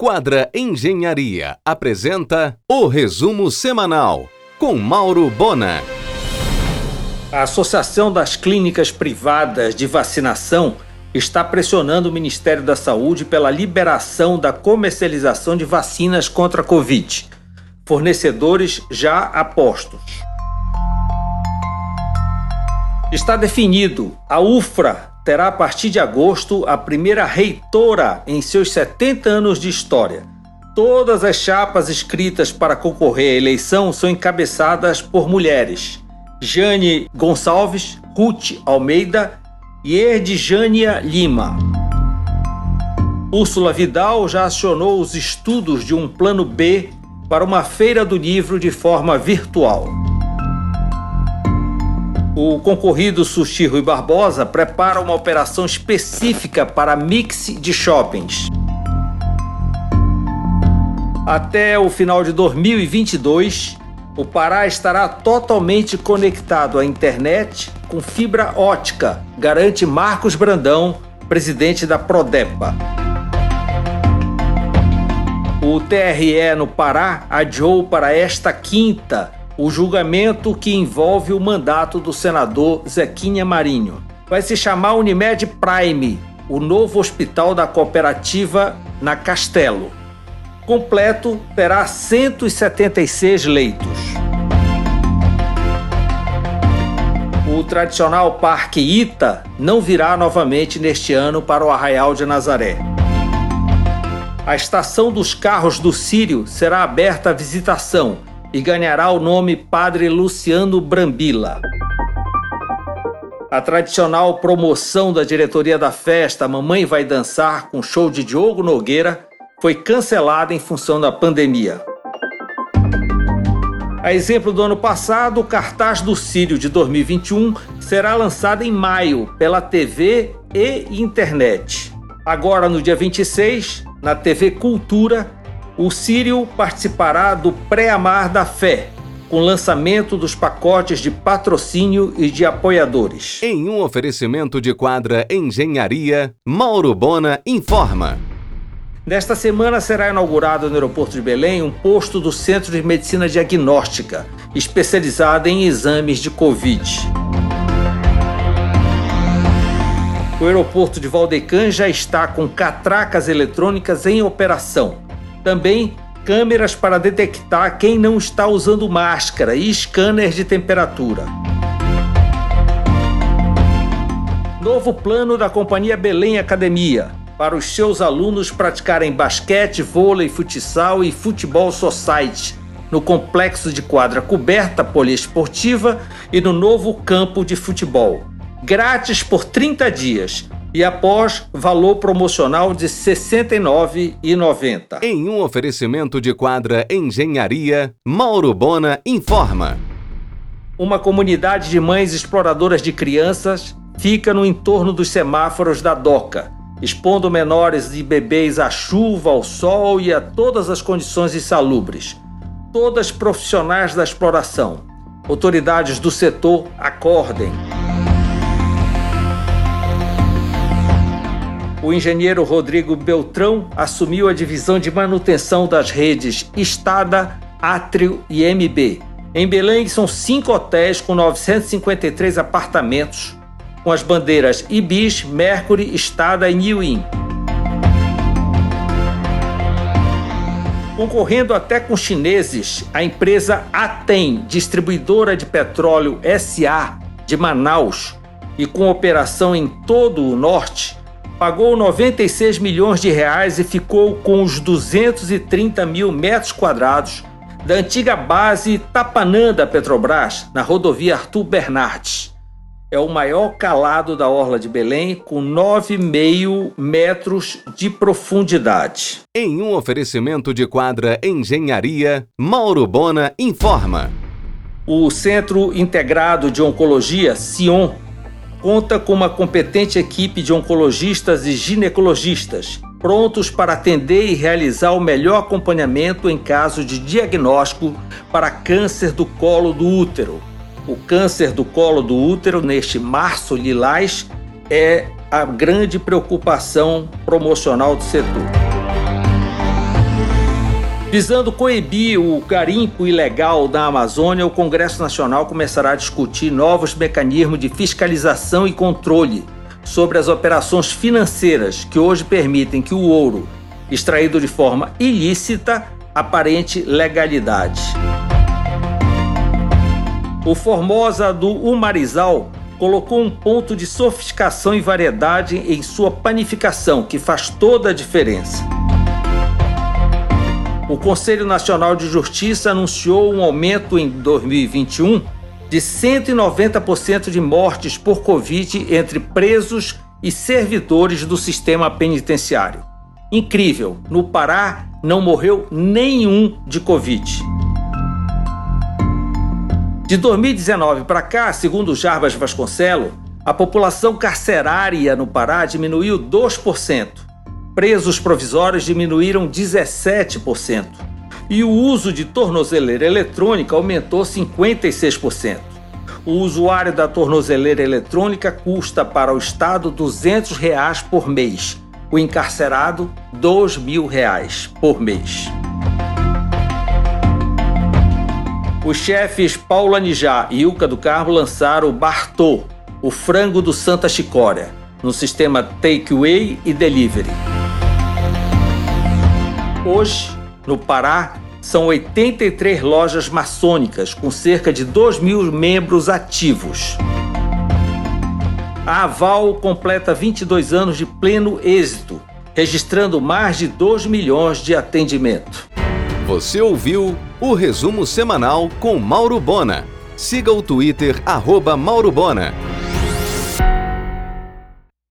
Quadra Engenharia apresenta o resumo semanal com Mauro Bona. A Associação das Clínicas Privadas de Vacinação está pressionando o Ministério da Saúde pela liberação da comercialização de vacinas contra a Covid. Fornecedores já apostos. Está definido, a UFRA terá a partir de agosto a primeira reitora em seus 70 anos de história. Todas as chapas escritas para concorrer à eleição são encabeçadas por mulheres. Jane Gonçalves, Ruth Almeida e Erdjânia Lima. Úrsula Vidal já acionou os estudos de um plano B para uma feira do livro de forma virtual. O concorrido Sushi Rui Barbosa prepara uma operação específica para mix de shoppings. Até o final de 2022, o Pará estará totalmente conectado à internet com fibra ótica, garante Marcos Brandão, presidente da Prodepa. O TRE no Pará adiou para esta quinta o julgamento que envolve o mandato do senador Zequinha Marinho. Vai se chamar Unimed Prime, o novo hospital da cooperativa na Castelo. Completo terá 176 leitos. O tradicional Parque Ita não virá novamente neste ano para o Arraial de Nazaré. A estação dos carros do Sírio será aberta à visitação e ganhará o nome Padre Luciano Brambila. A tradicional promoção da diretoria da festa Mamãe Vai Dançar com show de Diogo Nogueira foi cancelada em função da pandemia. A exemplo do ano passado, o cartaz do Sírio de 2021 será lançado em maio pela TV e internet. Agora, no dia 26, na TV Cultura, o Sírio participará do Pré-Amar da Fé, com lançamento dos pacotes de patrocínio e de apoiadores. Em um oferecimento de quadra Engenharia, Mauro Bona informa. Nesta semana será inaugurado no aeroporto de Belém um posto do Centro de Medicina Diagnóstica, especializado em exames de Covid. O aeroporto de Valdecan já está com catracas eletrônicas em operação também câmeras para detectar quem não está usando máscara e scanner de temperatura. Novo plano da Companhia Belém Academia para os seus alunos praticarem basquete, vôlei, futsal e futebol society no complexo de quadra coberta poliesportiva e no novo campo de futebol. Grátis por 30 dias e após valor promocional de R$ 69,90. Em um oferecimento de quadra Engenharia, Mauro Bona informa. Uma comunidade de mães exploradoras de crianças fica no entorno dos semáforos da DOCA, expondo menores e bebês à chuva, ao sol e a todas as condições insalubres. Todas profissionais da exploração. Autoridades do setor acordem. O engenheiro Rodrigo Beltrão assumiu a divisão de manutenção das redes Estada, Átrio e MB. Em Belém, são cinco hotéis com 953 apartamentos, com as bandeiras Ibis, Mercury, Estada e New Inn. Concorrendo até com chineses, a empresa Atem, distribuidora de petróleo SA de Manaus e com operação em todo o norte, pagou 96 milhões de reais e ficou com os 230 mil metros quadrados da antiga base Tapanã da Petrobras, na rodovia Arthur Bernardes. É o maior calado da Orla de Belém, com 9,5 metros de profundidade. Em um oferecimento de quadra Engenharia, Mauro Bona informa. O Centro Integrado de Oncologia, CION, conta com uma competente equipe de oncologistas e ginecologistas, prontos para atender e realizar o melhor acompanhamento em caso de diagnóstico para câncer do colo do útero. O câncer do colo do útero, neste março lilás, é a grande preocupação promocional do setor. Visando coibir o garimpo ilegal da Amazônia, o Congresso Nacional começará a discutir novos mecanismos de fiscalização e controle sobre as operações financeiras que hoje permitem que o ouro, extraído de forma ilícita, aparente legalidade. O Formosa do Umarizal colocou um ponto de sofisticação e variedade em sua panificação que faz toda a diferença. O Conselho Nacional de Justiça anunciou um aumento em 2021 de 190% de mortes por Covid entre presos e servidores do sistema penitenciário. Incrível, no Pará não morreu nenhum de Covid. De 2019 para cá, segundo Jarbas Vasconcelo, a população carcerária no Pará diminuiu 2% presos provisórios diminuíram 17% e o uso de tornozeleira eletrônica aumentou 56%. O usuário da tornozeleira eletrônica custa para o Estado 200 reais por mês, o encarcerado 2 mil reais por mês. Os chefes Paula Nijá e Ilka do Carmo lançaram o Bartô, o frango do Santa Chicória, no sistema Takeaway e Delivery. Hoje, no Pará, são 83 lojas maçônicas com cerca de 2 mil membros ativos. A Aval completa 22 anos de pleno êxito, registrando mais de 2 milhões de atendimento. Você ouviu o resumo semanal com Mauro Bona. Siga o Twitter, arroba Mauro Bona.